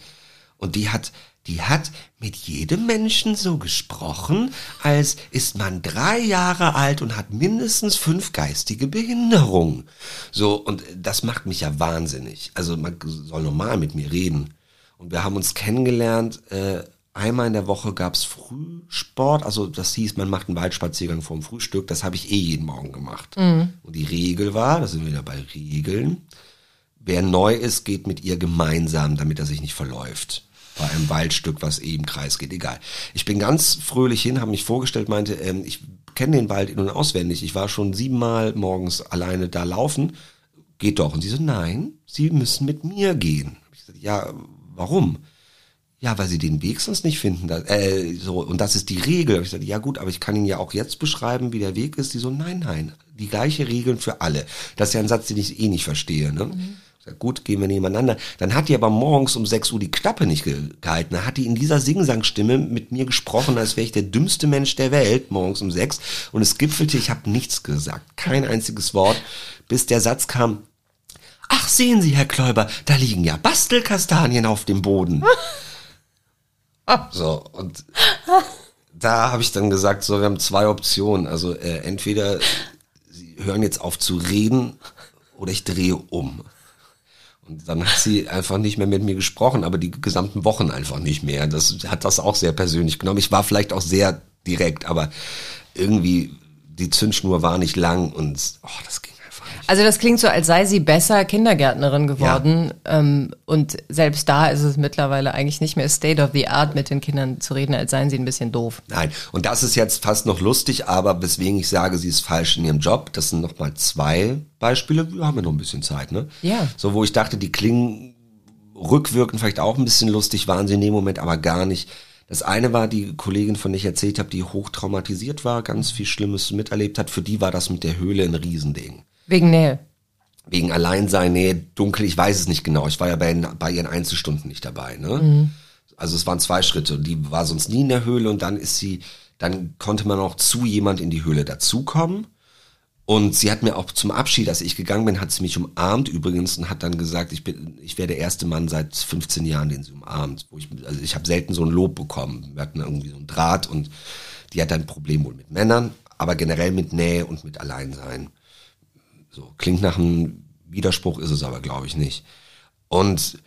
und die hat die hat mit jedem Menschen so gesprochen, als ist man drei Jahre alt und hat mindestens fünf geistige Behinderungen. So und das macht mich ja wahnsinnig. Also man soll normal mit mir reden. Und wir haben uns kennengelernt. Äh, einmal in der Woche gab's Frühsport, also das hieß, man macht einen Waldspaziergang vorm Frühstück. Das habe ich eh jeden Morgen gemacht. Und die Regel war, da sind wir wieder bei Regeln, wer neu ist, geht mit ihr gemeinsam, damit er sich nicht verläuft. Bei einem Waldstück, was im Kreis geht, egal. Ich bin ganz fröhlich hin, habe mich vorgestellt, meinte, ähm, ich kenne den Wald in- und auswendig. Ich war schon siebenmal morgens alleine da laufen. Geht doch. Und sie so, nein, Sie müssen mit mir gehen. Ich gesagt, ja, warum? Ja, weil sie den Weg sonst nicht finden. Äh, so, und das ist die Regel. Ich sagte, ja gut, aber ich kann Ihnen ja auch jetzt beschreiben, wie der Weg ist. Die so, nein, nein, die gleiche Regeln für alle. Das ist ja ein Satz, den ich eh nicht verstehe. Ne? Ich gut, gehen wir nebeneinander. Dann hat die aber morgens um 6 Uhr die Klappe nicht ge gehalten. Da hat die in dieser Singsangstimme mit mir gesprochen, als wäre ich der dümmste Mensch der Welt, morgens um 6. Und es gipfelte, ich habe nichts gesagt, kein einziges Wort, bis der Satz kam, Ach, sehen Sie, Herr Kläuber, da liegen ja Bastelkastanien auf dem Boden. So, und da habe ich dann gesagt, so, wir haben zwei Optionen. Also äh, entweder Sie hören jetzt auf zu reden oder ich drehe um. Und dann hat sie einfach nicht mehr mit mir gesprochen, aber die gesamten Wochen einfach nicht mehr. Das hat das auch sehr persönlich genommen. Ich war vielleicht auch sehr direkt, aber irgendwie die Zündschnur war nicht lang und oh, das ging. Also das klingt so, als sei sie besser Kindergärtnerin geworden. Ähm, und selbst da ist es mittlerweile eigentlich nicht mehr State of the Art, mit den Kindern zu reden, als seien sie ein bisschen doof. Nein, und das ist jetzt fast noch lustig, aber weswegen ich sage, sie ist falsch in ihrem Job, das sind nochmal zwei Beispiele. Wir haben ja noch ein bisschen Zeit, ne? Ja. So, wo ich dachte, die klingen rückwirkend vielleicht auch ein bisschen lustig, waren sie in dem Moment aber gar nicht. Das eine war die Kollegin, von der ich erzählt habe, die hochtraumatisiert war, ganz viel Schlimmes miterlebt hat. Für die war das mit der Höhle ein Riesending. Wegen Nähe. Wegen Alleinsein, nee, dunkel, ich weiß es nicht genau. Ich war ja bei, bei ihren Einzelstunden nicht dabei, ne? Also es waren zwei Schritte. Die war sonst nie in der Höhle und dann ist sie, dann konnte man auch zu jemand in die Höhle dazukommen. Und sie hat mir auch zum Abschied, als ich gegangen bin, hat sie mich umarmt übrigens und hat dann gesagt, ich bin, ich wäre der erste Mann seit 15 Jahren, den sie umarmt. Wo ich, also ich habe selten so ein Lob bekommen. Wir hatten irgendwie so einen Draht und die hat ein Problem wohl mit Männern, aber generell mit Nähe und mit Alleinsein. So klingt nach einem Widerspruch, ist es aber glaube ich nicht. Und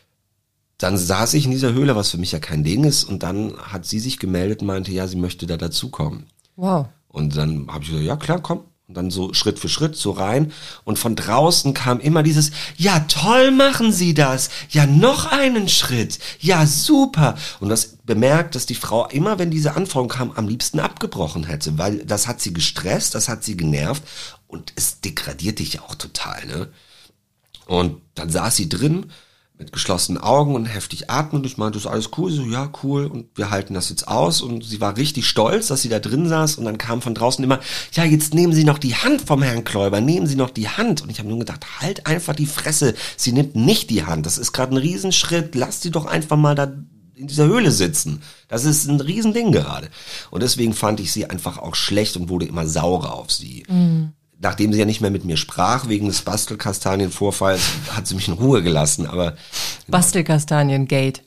dann saß ich in dieser Höhle, was für mich ja kein Ding ist, und dann hat sie sich gemeldet und meinte, ja, sie möchte da dazukommen. Wow. Und dann habe ich gesagt, ja klar, komm. Und dann so Schritt für Schritt so rein. Und von draußen kam immer dieses, ja toll machen Sie das. Ja, noch einen Schritt. Ja, super. Und das bemerkt, dass die Frau immer, wenn diese Anforderung kam, am liebsten abgebrochen hätte. Weil das hat sie gestresst, das hat sie genervt. Und es degradiert dich ja auch total, ne? Und dann saß sie drin mit geschlossenen Augen und heftig atmen. Ich meinte, ist alles cool? So, ja, cool. Und wir halten das jetzt aus. Und sie war richtig stolz, dass sie da drin saß. Und dann kam von draußen immer, ja, jetzt nehmen Sie noch die Hand vom Herrn Kläuber. Nehmen Sie noch die Hand. Und ich habe nur gedacht, halt einfach die Fresse. Sie nimmt nicht die Hand. Das ist gerade ein Riesenschritt. Lass sie doch einfach mal da in dieser Höhle sitzen. Das ist ein Riesending gerade. Und deswegen fand ich sie einfach auch schlecht und wurde immer saurer auf sie. Mhm nachdem sie ja nicht mehr mit mir sprach, wegen des Bastelkastanienvorfalls, hat sie mich in Ruhe gelassen, aber. Bastelkastaniengate.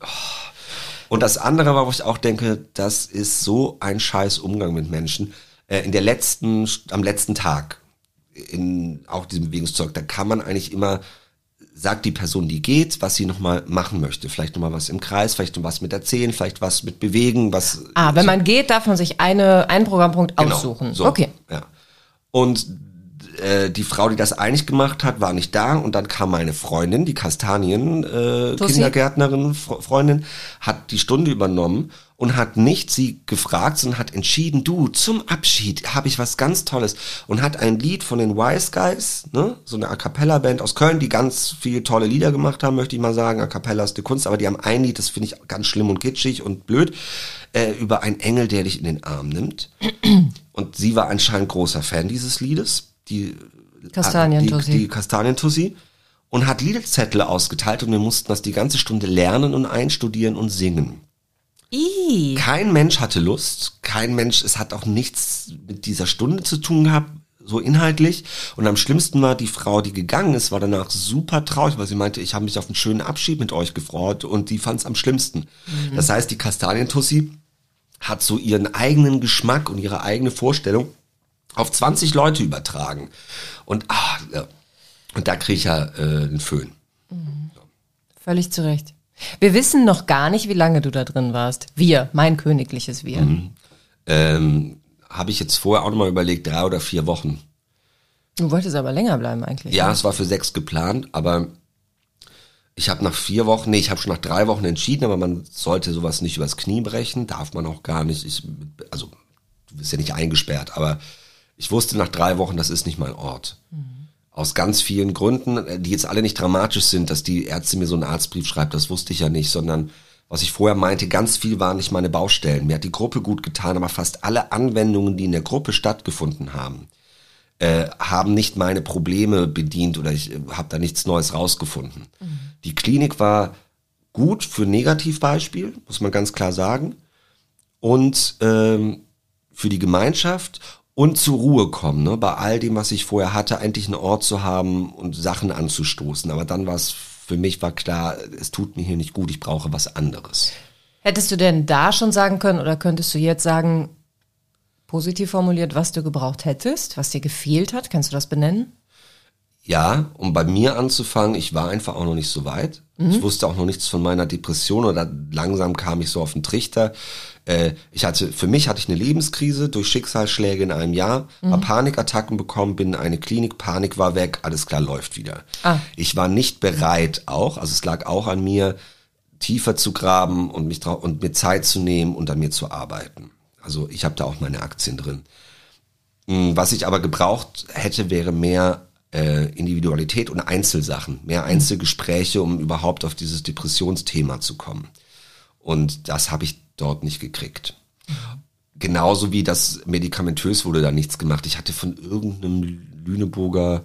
Und das andere war, wo ich auch denke, das ist so ein scheiß Umgang mit Menschen. Äh, in der letzten, am letzten Tag, in auch diesem Bewegungszeug, da kann man eigentlich immer, sagt die Person, die geht, was sie nochmal machen möchte. Vielleicht nochmal was im Kreis, vielleicht noch was mit erzählen, vielleicht was mit bewegen, was. Ah, wenn so. man geht, darf man sich eine, einen Programmpunkt genau, aussuchen. So, okay. Ja. Und äh, die Frau, die das eigentlich gemacht hat, war nicht da und dann kam meine Freundin, die Kastanien äh, Kindergärtnerin Freundin, hat die Stunde übernommen und hat nicht sie gefragt, sondern hat entschieden, du, zum Abschied habe ich was ganz Tolles und hat ein Lied von den Wise Guys, ne, so eine A Cappella Band aus Köln, die ganz viele tolle Lieder gemacht haben, möchte ich mal sagen. A Cappella ist die Kunst, aber die haben ein Lied, das finde ich ganz schlimm und kitschig und blöd, äh, über einen Engel, der dich in den Arm nimmt. Und sie war anscheinend großer Fan dieses Liedes die Kastanientussi. Die, die Kastanientussi und hat Liedzettel ausgeteilt und wir mussten das die ganze Stunde lernen und einstudieren und singen. I. Kein Mensch hatte Lust, kein Mensch, es hat auch nichts mit dieser Stunde zu tun gehabt, so inhaltlich. Und am schlimmsten war die Frau, die gegangen ist, war danach super traurig, weil sie meinte, ich habe mich auf einen schönen Abschied mit euch gefreut und die fand es am schlimmsten. Mhm. Das heißt, die Kastanientussi hat so ihren eigenen Geschmack und ihre eigene Vorstellung auf 20 Leute übertragen. Und, ah, ja. und da kriege ich ja äh, einen Föhn. Mhm. Völlig zu Recht. Wir wissen noch gar nicht, wie lange du da drin warst. Wir, mein königliches Wir. Mhm. Ähm, Habe ich jetzt vorher auch nochmal überlegt, drei oder vier Wochen. Du wolltest aber länger bleiben eigentlich. Ja, ne? es war für sechs geplant, aber ich habe nach vier Wochen, nee, ich habe schon nach drei Wochen entschieden, aber man sollte sowas nicht übers Knie brechen, darf man auch gar nicht. Ich, also, du bist ja nicht eingesperrt, aber ich wusste nach drei Wochen, das ist nicht mein Ort. Mhm. Aus ganz vielen Gründen, die jetzt alle nicht dramatisch sind, dass die Ärzte mir so einen Arztbrief schreibt, das wusste ich ja nicht, sondern was ich vorher meinte, ganz viel waren nicht meine Baustellen. Mir hat die Gruppe gut getan, aber fast alle Anwendungen, die in der Gruppe stattgefunden haben, äh, haben nicht meine Probleme bedient oder ich äh, habe da nichts Neues rausgefunden. Mhm. Die Klinik war gut für Negativbeispiel, muss man ganz klar sagen, und ähm, für die Gemeinschaft und zur Ruhe kommen, ne? bei all dem, was ich vorher hatte, eigentlich einen Ort zu haben und Sachen anzustoßen. Aber dann war es für mich war klar, es tut mir hier nicht gut, ich brauche was anderes. Hättest du denn da schon sagen können oder könntest du jetzt sagen, positiv formuliert, was du gebraucht hättest, was dir gefehlt hat? Kannst du das benennen? Ja, um bei mir anzufangen, ich war einfach auch noch nicht so weit. Mhm. Ich wusste auch noch nichts von meiner Depression oder langsam kam ich so auf den Trichter. Äh, ich hatte, für mich hatte ich eine Lebenskrise durch Schicksalsschläge in einem Jahr, mhm. habe Panikattacken bekommen, bin in eine Klinik, Panik war weg, alles klar läuft wieder. Ah. Ich war nicht bereit auch, also es lag auch an mir, tiefer zu graben und mich und mir Zeit zu nehmen und an mir zu arbeiten. Also ich habe da auch meine Aktien drin. Hm, was ich aber gebraucht hätte, wäre mehr äh, Individualität und Einzelsachen, mehr mhm. Einzelgespräche, um überhaupt auf dieses Depressionsthema zu kommen. Und das habe ich dort nicht gekriegt. Genauso wie das medikamentös wurde da nichts gemacht. Ich hatte von irgendeinem Lüneburger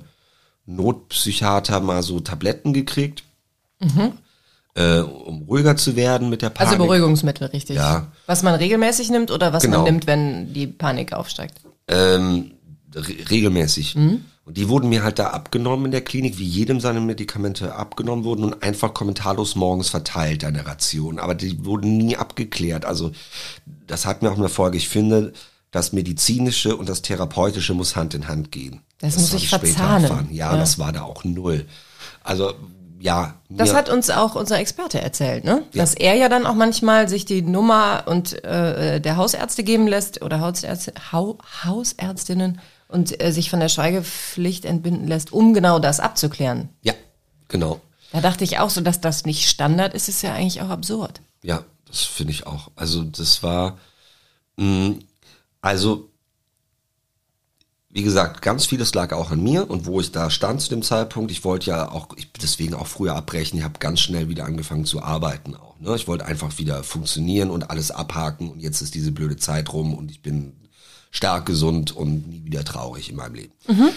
Notpsychiater mal so Tabletten gekriegt, mhm. äh, um ruhiger zu werden mit der Panik. Also Beruhigungsmittel, richtig. Ja. Was man regelmäßig nimmt oder was genau. man nimmt, wenn die Panik aufsteigt? Ähm, re regelmäßig. Mhm. Und die wurden mir halt da abgenommen in der Klinik, wie jedem seine Medikamente abgenommen wurden und einfach kommentarlos morgens verteilt, eine Ration. Aber die wurden nie abgeklärt. Also das hat mir auch eine Folge. Ich finde, das Medizinische und das Therapeutische muss Hand in Hand gehen. Das muss hab ich später verzahnen. erfahren. Ja, Ja. das war da auch null. Also ja. Das hat uns auch unser Experte erzählt, ne? Dass er ja dann auch manchmal sich die Nummer und äh, der Hausärzte geben lässt oder Hausärzte, Hau, Hausärztinnen und äh, sich von der Schweigepflicht entbinden lässt, um genau das abzuklären. Ja, genau. Da dachte ich auch so, dass das nicht Standard ist, ist ja eigentlich auch absurd. Ja, das finde ich auch. Also das war, mh, also wie gesagt, ganz vieles lag auch an mir und wo ich da stand zu dem Zeitpunkt. Ich wollte ja auch, ich deswegen auch früher abbrechen. Ich habe ganz schnell wieder angefangen zu arbeiten auch. Ne? Ich wollte einfach wieder funktionieren und alles abhaken und jetzt ist diese blöde Zeit rum und ich bin stark gesund und nie wieder traurig in meinem Leben.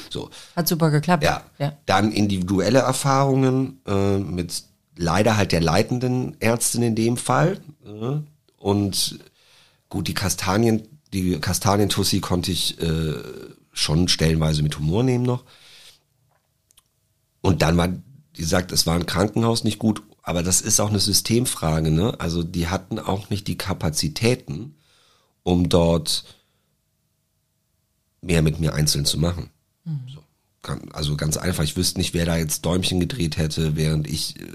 So. Hat super geklappt. Ja. ja. Dann individuelle Erfahrungen äh, mit leider halt der leitenden Ärztin in dem Fall. Äh, und gut, die Kastanien, die Kastanientussi konnte ich äh, schon stellenweise mit Humor nehmen noch. Und dann war, wie gesagt, es war ein Krankenhaus nicht gut, aber das ist auch eine Systemfrage, ne? Also die hatten auch nicht die Kapazitäten, um dort mehr mit mir einzeln zu machen. So, kann- also ganz einfach, ich wüsste nicht, wer da jetzt Däumchen gedreht hätte, während ich äh,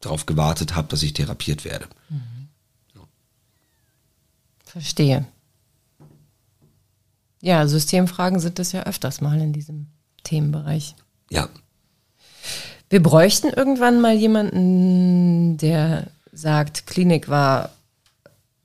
darauf gewartet habe, dass ich therapiert werde. Verstehe. Ja, Systemfragen sind das ja öfters mal in diesem Themenbereich. Ja, Wir bräuchten irgendwann mal jemanden, der sagt, Klinik war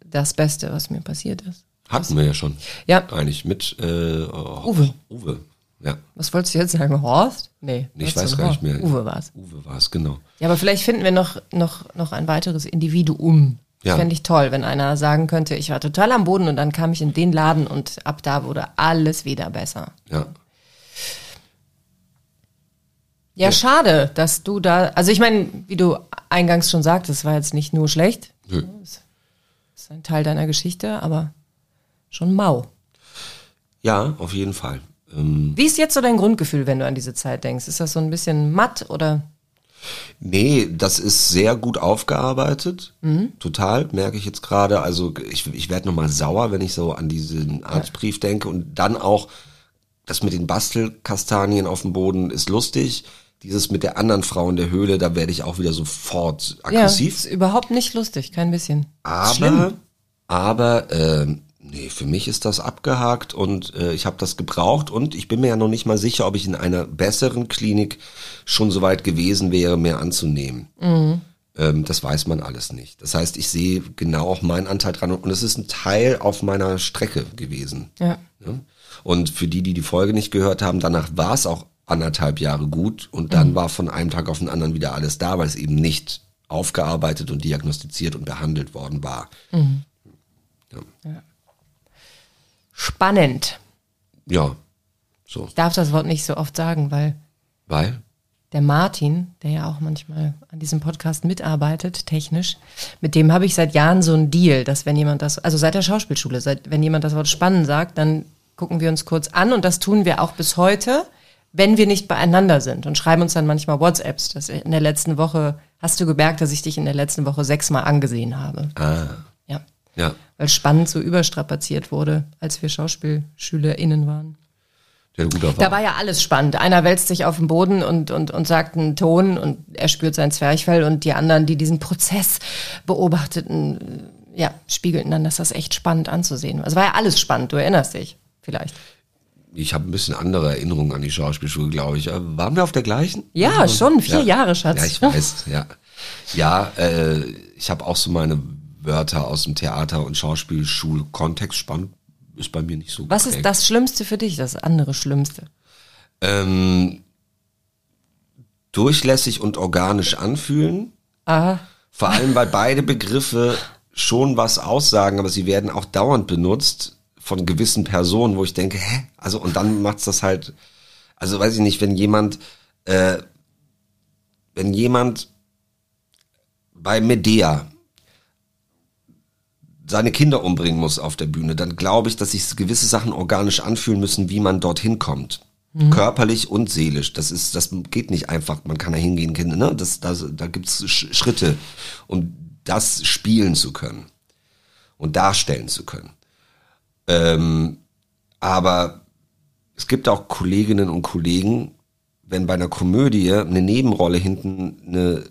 das Beste, was mir passiert ist. Hatten wir ja schon. Ja, Eigentlich mit äh, oh, Uwe. Uwe, ja. was wolltest du jetzt sagen? Horst? Nee. Ich was weiß gar nicht mehr. Uwe war's. Uwe war es, genau. Ja, aber vielleicht finden wir noch, noch, noch ein weiteres Individuum. Ja. Fände ich toll, wenn einer sagen könnte, ich war total am Boden und dann kam ich in den Laden und ab da wurde alles wieder besser. Ja. Ja, schade, dass du da, also ich meine, wie du eingangs schon sagtest, war jetzt nicht nur schlecht, Nö. ist ein Teil deiner Geschichte, aber schon mau. Ja, auf jeden Fall. Ähm, Wie ist jetzt so dein Grundgefühl, wenn du an diese Zeit denkst? Ist das so ein bisschen matt oder? Nee, das ist sehr gut aufgearbeitet. Mhm. Total, merke ich jetzt gerade. Also ich, ich werde nochmal sauer, wenn ich so an diesen Arztbrief denke. Und dann auch, das mit den Bastelkastanien auf dem Boden ist lustig. Dieses mit der anderen Frau in der Höhle, da werde ich auch wieder sofort Ja, aggressiv. ist überhaupt nicht lustig, kein bisschen. aber, aber, ähm, nee, für mich ist das abgehakt und äh, ich habe das gebraucht und ich bin mir ja noch nicht mal sicher, ob ich in einer besseren Klinik schon so weit gewesen wäre, mehr anzunehmen. Ähm, das weiß man alles nicht. Das heißt, ich sehe genau auch meinen Anteil dran und es ist ein Teil auf meiner Strecke gewesen. Ja. Ja? Und für die, die die Folge nicht gehört haben, danach war es auch anderthalb Jahre gut und dann war von einem Tag auf den anderen wieder alles da, weil es eben nicht aufgearbeitet und diagnostiziert und behandelt worden war. Spannend. Ja, so, Ich darf das Wort nicht so oft sagen, weil weil der Martin, der ja auch manchmal an diesem Podcast mitarbeitet, technisch, mit dem habe ich seit Jahren so einen Deal, dass wenn jemand das, also seit der Schauspielschule, seit, wenn jemand das Wort spannend sagt, dann gucken wir uns kurz an und das tun wir auch bis heute, wenn wir nicht beieinander sind und schreiben uns dann manchmal WhatsApps. Das in der letzten Woche, hast du gemerkt, dass ich dich in der letzten Woche sechsmal angesehen habe. ah, Ja. Weil spannend so überstrapaziert wurde, als wir SchauspielschülerInnen waren. der guter Da war ja alles spannend. Einer wälzt sich auf den Boden und, und, und sagt einen Ton und er spürt sein Zwerchfell und die anderen, die diesen Prozess beobachteten, äh, ja, spiegelten dann, dass das echt spannend anzusehen. Also war ja alles spannend, du erinnerst dich vielleicht. Ich habe ein bisschen andere Erinnerungen an die Schauspielschule, glaube ich. Äh, Waren wir auf der gleichen? Ja, schon, vier Ja. Jahre, Schatz. Ja, ich weiß, ja. Ja, äh, ich habe auch so meine Wörter aus dem Theater- und Schauspielschulkontext. Spannend ist bei mir nicht so Was geprägt. ist das Schlimmste für dich, das andere Schlimmste? Ähm, durchlässig und organisch anfühlen. Aha. Vor allem, weil beide Begriffe schon was aussagen, aber sie werden auch dauernd benutzt von gewissen Personen, wo ich denke, hä? Also, und dann macht's das halt, also weiß ich nicht, wenn jemand, äh, wenn jemand bei Medea seine Kinder umbringen muss auf der Bühne, dann glaube ich, dass sich gewisse Sachen organisch anfühlen müssen, wie man dorthin kommt. Körperlich und seelisch. Das ist, das geht nicht einfach, man kann da hingehen, Kinder, ne? Das, das, da gibt's Sch- Schritte, um das spielen zu können und darstellen zu können. Ähm, aber es gibt auch Kolleginnen und Kollegen, wenn bei einer Komödie eine Nebenrolle hinten eine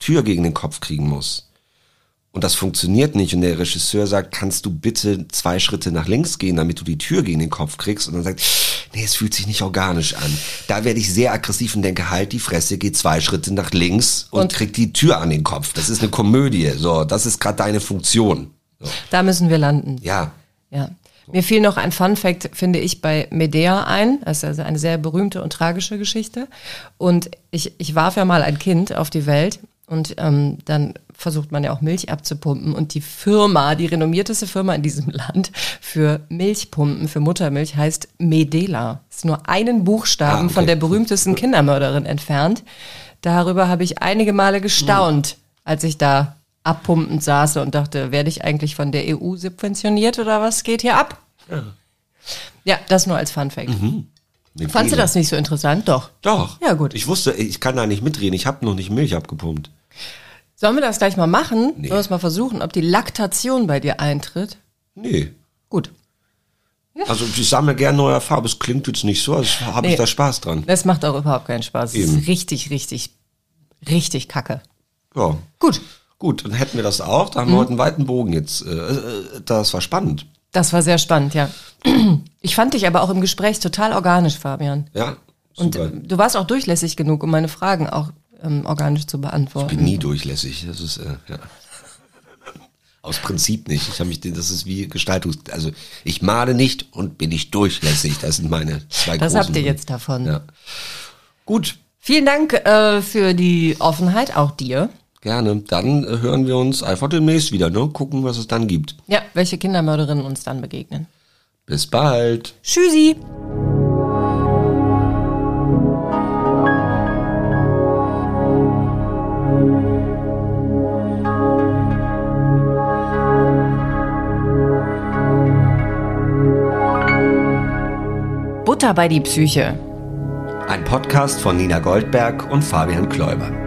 Tür gegen den Kopf kriegen muss und das funktioniert nicht und der Regisseur sagt, kannst du bitte zwei Schritte nach links gehen, damit du die Tür gegen den Kopf kriegst und dann sagt, nee, es fühlt sich nicht organisch an. Da werde ich sehr aggressiv und denke, halt die Fresse, geh zwei Schritte nach links und, Und- krieg die Tür an den Kopf. Das ist eine Komödie, so, das ist gerade deine Funktion. So. Da müssen wir landen. Ja, Ja. Mir fiel noch ein Fun Fact, finde ich, bei Medea ein. Das ist also eine sehr berühmte und tragische Geschichte. Und ich, ich warf ja mal ein Kind auf die Welt und ähm, dann versucht man ja auch Milch abzupumpen. Und die Firma, die renommierteste Firma in diesem Land für Milchpumpen, für Muttermilch, heißt Medela. Ist nur einen Buchstaben Ah, okay. von der berühmtesten Kindermörderin entfernt. Darüber habe ich einige Male gestaunt, als ich da abpumpend saß und dachte, werde ich eigentlich von der EU subventioniert oder was geht hier ab? Ja, das nur als Fun Fact. Eine Fandst du das nicht so interessant? Doch. Doch. Ja, gut. Ich wusste, ich kann da nicht mitreden. Ich habe noch nicht Milch abgepumpt. Sollen wir das gleich mal machen? Nee. Sollen wir es mal versuchen, ob die Laktation bei dir eintritt? Nee. Gut. Also ich sammle gerne neue Farbe. Es klingt jetzt nicht so, als habe Nee. ich da Spaß dran. Das macht auch überhaupt keinen Spaß. Es Eben. ist richtig, richtig, richtig kacke. Ja. Gut. Gut, dann hätten wir das auch. Da haben wir heute einen weiten Bogen jetzt. Äh, äh, Das war spannend. Das war sehr spannend, ja. Ich fand dich aber auch im Gespräch total organisch, Fabian. Ja, Und super. äh, du warst auch durchlässig genug, um meine Fragen auch ähm, organisch zu beantworten. Ich bin nie durchlässig. Das ist äh, ja. aus Prinzip nicht. Ich habe mich, das ist wie Gestaltungs, also ich male nicht und bin nicht durchlässig. Das sind meine zwei Das habt ihr jetzt davon. Ja. Gut, Vielen Dank äh, für die Offenheit, auch dir. gerne. Dann äh, hören wir uns einfach demnächst wieder. Ne? Gucken, was es dann gibt. Ja, welche Kindermörderinnen uns dann begegnen. Bis bald. Tschüssi. Butter bei die Psyche. Ein Podcast von Nina Goldberg und Fabian Kläuber.